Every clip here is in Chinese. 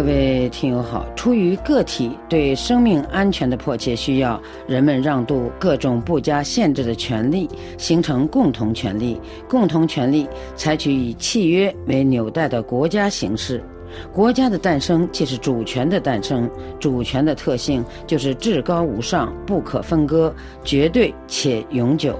各位听友好，出于个体对生命安全的迫切需要，人们让渡各种不加限制的权利，形成共同权利。共同权利采取以契约为纽带的国家形式。国家的诞生即是主权的诞生，主权的特性就是至高无上、不可分割、绝对且永久。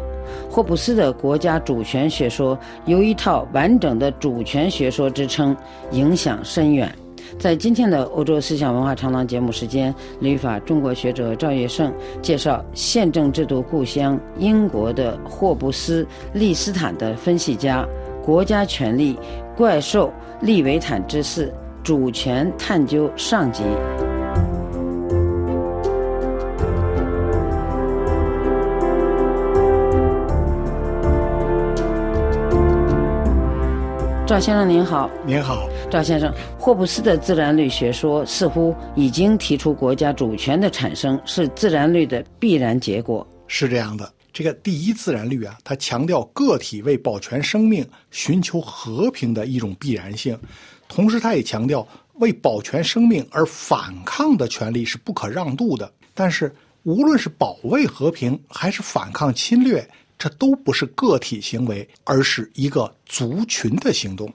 霍布斯的国家主权学说由一套完整的主权学说支撑，影响深远。在今天的欧洲思想文化长廊节目时间，旅法中国学者赵月胜介绍宪政制度故乡英国的霍布斯利斯坦的分析家，国家权力怪兽利维坦之四主权探究上集。赵先生您好，您好，赵先生。霍布斯的自然律学说似乎已经提出国家主权的产生是自然律的必然结果。是这样的，这个第一自然律啊，它强调个体为保全生命、寻求和平的一种必然性，同时它也强调为保全生命而反抗的权利是不可让渡的。但是，无论是保卫和平还是反抗侵略。这都不是个体行为，而是一个族群的行动。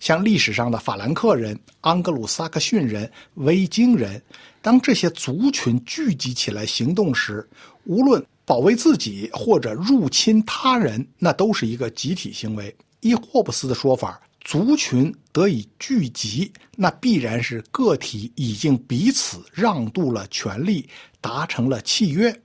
像历史上的法兰克人、安格鲁萨克逊人、维京人，当这些族群聚集起来行动时，无论保卫自己或者入侵他人，那都是一个集体行为。依霍布斯的说法，族群得以聚集，那必然是个体已经彼此让渡了权利，达成了契约。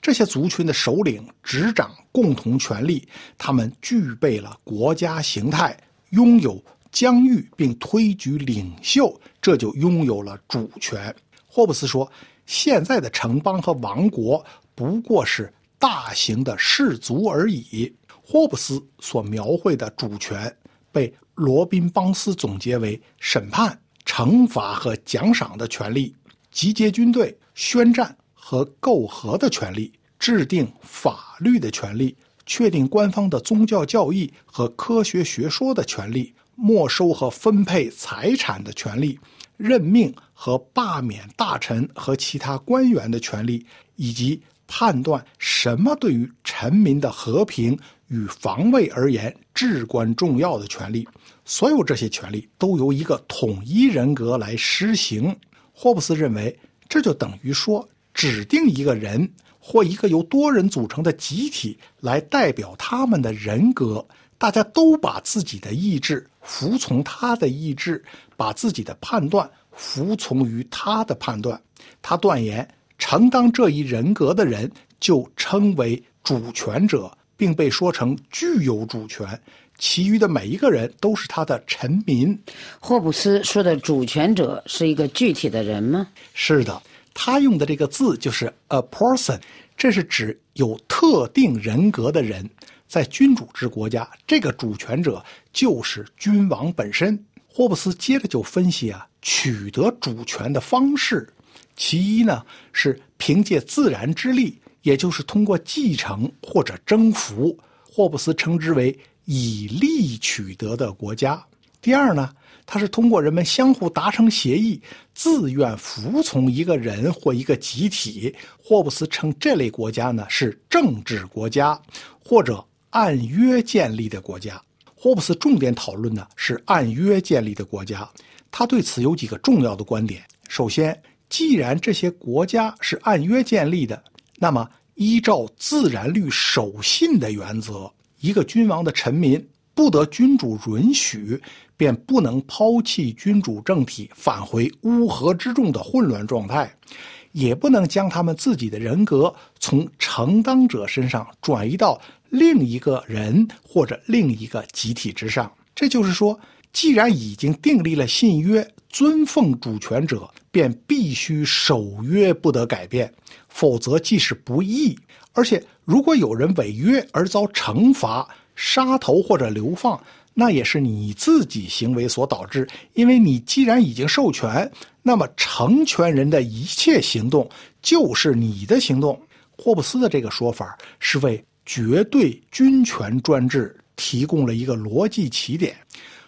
这些族群的首领执掌共同权力，他们具备了国家形态，拥有疆域并推举领袖，这就拥有了主权。霍布斯说：“现在的城邦和王国不过是大型的氏族而已。”霍布斯所描绘的主权，被罗宾·邦斯总结为审判、惩罚和奖赏的权利，集结军队、宣战。和媾和的权利，制定法律的权利，确定官方的宗教教义和科学学说的权利，没收和分配财产的权利，任命和罢免大臣和其他官员的权利，以及判断什么对于臣民的和平与防卫而言至关重要的权利。所有这些权利都由一个统一人格来施行。霍布斯认为，这就等于说。指定一个人或一个由多人组成的集体来代表他们的人格，大家都把自己的意志服从他的意志，把自己的判断服从于他的判断。他断言，承担这一人格的人就称为主权者，并被说成具有主权，其余的每一个人都是他的臣民。霍布斯说的主权者是一个具体的人吗？是的。他用的这个字就是 a person，这是指有特定人格的人。在君主制国家，这个主权者就是君王本身。霍布斯接着就分析啊，取得主权的方式，其一呢是凭借自然之力，也就是通过继承或者征服。霍布斯称之为以利取得的国家。第二呢？它是通过人们相互达成协议，自愿服从一个人或一个集体。霍布斯称这类国家呢是政治国家，或者按约建立的国家。霍布斯重点讨论的是按约建立的国家。他对此有几个重要的观点：首先，既然这些国家是按约建立的，那么依照自然律守信的原则，一个君王的臣民。不得君主允许，便不能抛弃君主政体，返回乌合之众的混乱状态，也不能将他们自己的人格从承担者身上转移到另一个人或者另一个集体之上。这就是说，既然已经订立了信约，尊奉主权者便必须守约，不得改变，否则即使不义，而且如果有人违约而遭惩罚。杀头或者流放，那也是你自己行为所导致。因为你既然已经授权，那么成全人的一切行动就是你的行动。霍布斯的这个说法是为绝对君权专制提供了一个逻辑起点。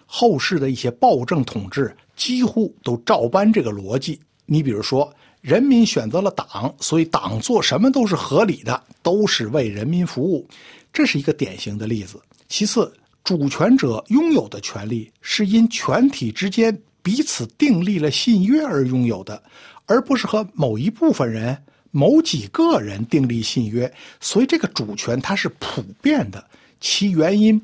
后世的一些暴政统治几乎都照搬这个逻辑。你比如说，人民选择了党，所以党做什么都是合理的，都是为人民服务，这是一个典型的例子。其次，主权者拥有的权利是因全体之间彼此订立了信约而拥有的，而不是和某一部分人、某几个人订立信约。所以，这个主权它是普遍的，其原因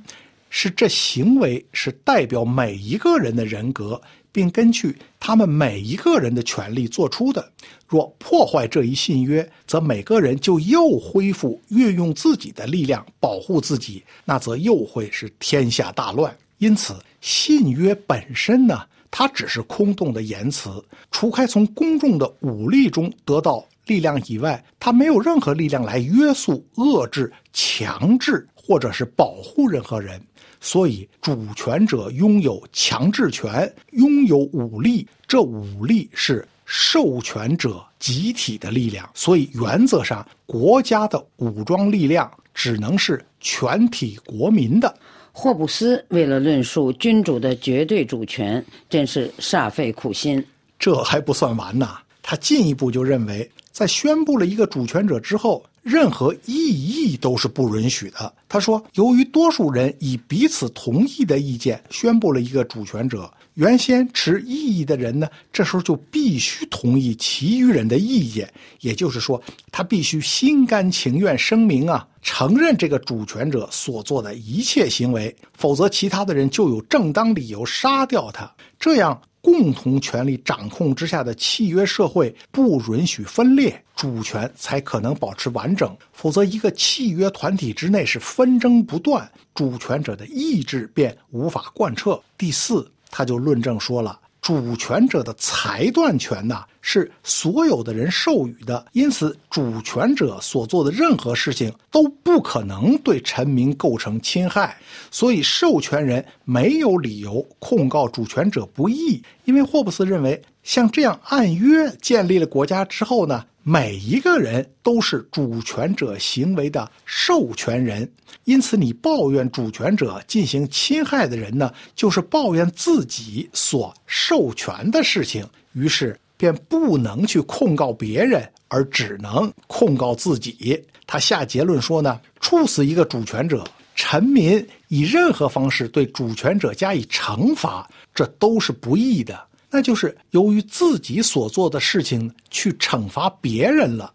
是这行为是代表每一个人的人格。并根据他们每一个人的权利做出的。若破坏这一信约，则每个人就又恢复运用自己的力量保护自己，那则又会是天下大乱。因此，信约本身呢，它只是空洞的言辞，除开从公众的武力中得到力量以外，它没有任何力量来约束、遏制、强制或者是保护任何人。所以，主权者拥有强制权，拥有武力。这武力是授权者集体的力量。所以，原则上，国家的武装力量只能是全体国民的。霍布斯为了论述君主的绝对主权，真是煞费苦心。这还不算完呢，他进一步就认为，在宣布了一个主权者之后。任何异议都是不允许的。他说：“由于多数人以彼此同意的意见宣布了一个主权者，原先持异议的人呢，这时候就必须同意其余人的意见。也就是说，他必须心甘情愿声明啊，承认这个主权者所做的一切行为，否则其他的人就有正当理由杀掉他。这样。”共同权力掌控之下的契约社会不允许分裂，主权才可能保持完整。否则，一个契约团体之内是纷争不断，主权者的意志便无法贯彻。第四，他就论证说了。主权者的裁断权呐，是所有的人授予的，因此主权者所做的任何事情都不可能对臣民构成侵害，所以授权人没有理由控告主权者不义，因为霍布斯认为，像这样按约建立了国家之后呢。每一个人都是主权者行为的授权人，因此你抱怨主权者进行侵害的人呢，就是抱怨自己所授权的事情，于是便不能去控告别人，而只能控告自己。他下结论说呢，处死一个主权者，臣民以任何方式对主权者加以惩罚，这都是不义的。那就是由于自己所做的事情去惩罚别人了，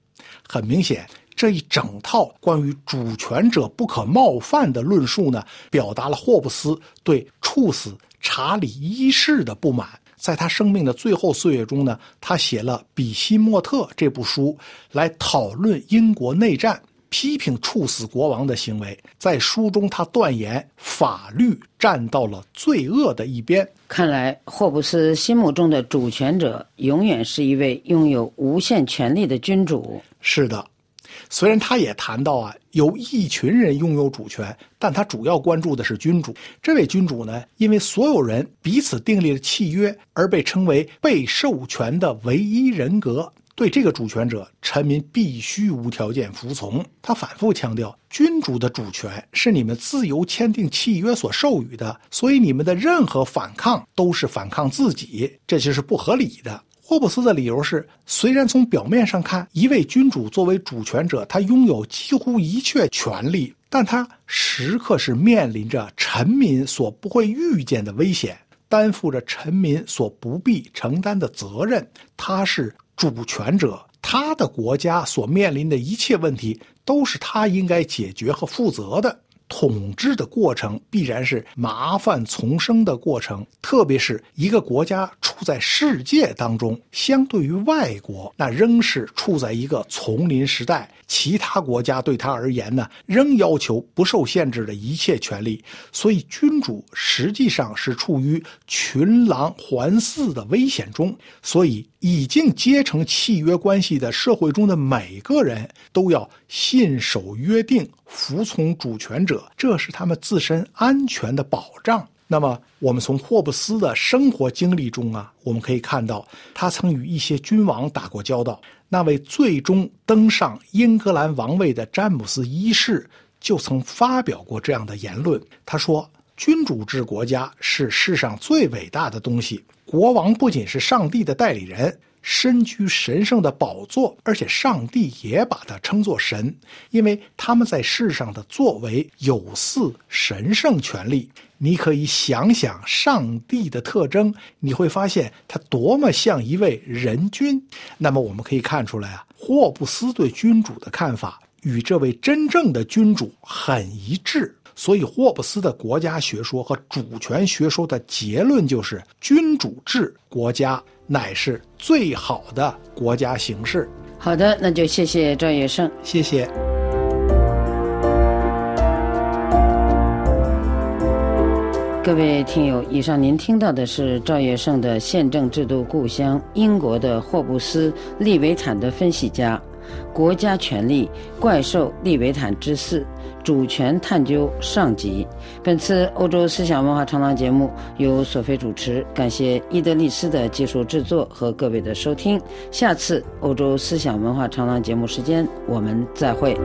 很明显，这一整套关于主权者不可冒犯的论述呢，表达了霍布斯对处死查理一世的不满。在他生命的最后岁月中呢，他写了《比西莫特》这部书，来讨论英国内战。批评处死国王的行为，在书中他断言法律站到了罪恶的一边。看来霍布斯心目中的主权者永远是一位拥有无限权力的君主。是的，虽然他也谈到啊，有一群人拥有主权，但他主要关注的是君主。这位君主呢，因为所有人彼此订立了契约，而被称为被授权的唯一人格。对这个主权者，臣民必须无条件服从。他反复强调，君主的主权是你们自由签订契约所授予的，所以你们的任何反抗都是反抗自己，这就是不合理的。霍布斯的理由是，虽然从表面上看，一位君主作为主权者，他拥有几乎一切权利，但他时刻是面临着臣民所不会预见的危险，担负着臣民所不必承担的责任。他是。主权者，他的国家所面临的一切问题，都是他应该解决和负责的。统治的过程必然是麻烦丛生的过程，特别是一个国家在世界当中，相对于外国，那仍是处在一个丛林时代。其他国家对他而言呢，仍要求不受限制的一切权利。所以，君主实际上是处于群狼环伺的危险中。所以，已经结成契约关系的社会中的每个人都要信守约定，服从主权者，这是他们自身安全的保障。那么，我们从霍布斯的生活经历中啊，我们可以看到，他曾与一些君王打过交道。那位最终登上英格兰王位的詹姆斯一世就曾发表过这样的言论。他说：“君主制国家是世上最伟大的东西，国王不仅是上帝的代理人。身居神圣的宝座，而且上帝也把他称作神，因为他们在世上的作为有似神圣权力。你可以想想上帝的特征，你会发现他多么像一位人君。那么我们可以看出来啊，霍布斯对君主的看法与这位真正的君主很一致。所以，霍布斯的国家学说和主权学说的结论就是：君主制国家乃是最好的国家形式。好的，那就谢谢赵野胜，谢谢。各位听友，以上您听到的是赵月胜的宪政制度故乡英国的霍布斯利维坦的分析家。国家权力怪兽利维坦之四主权探究上集。本次欧洲思想文化长廊节目由索菲主持，感谢伊德利斯的技术制作和各位的收听。下次欧洲思想文化长廊节目时间，我们再会。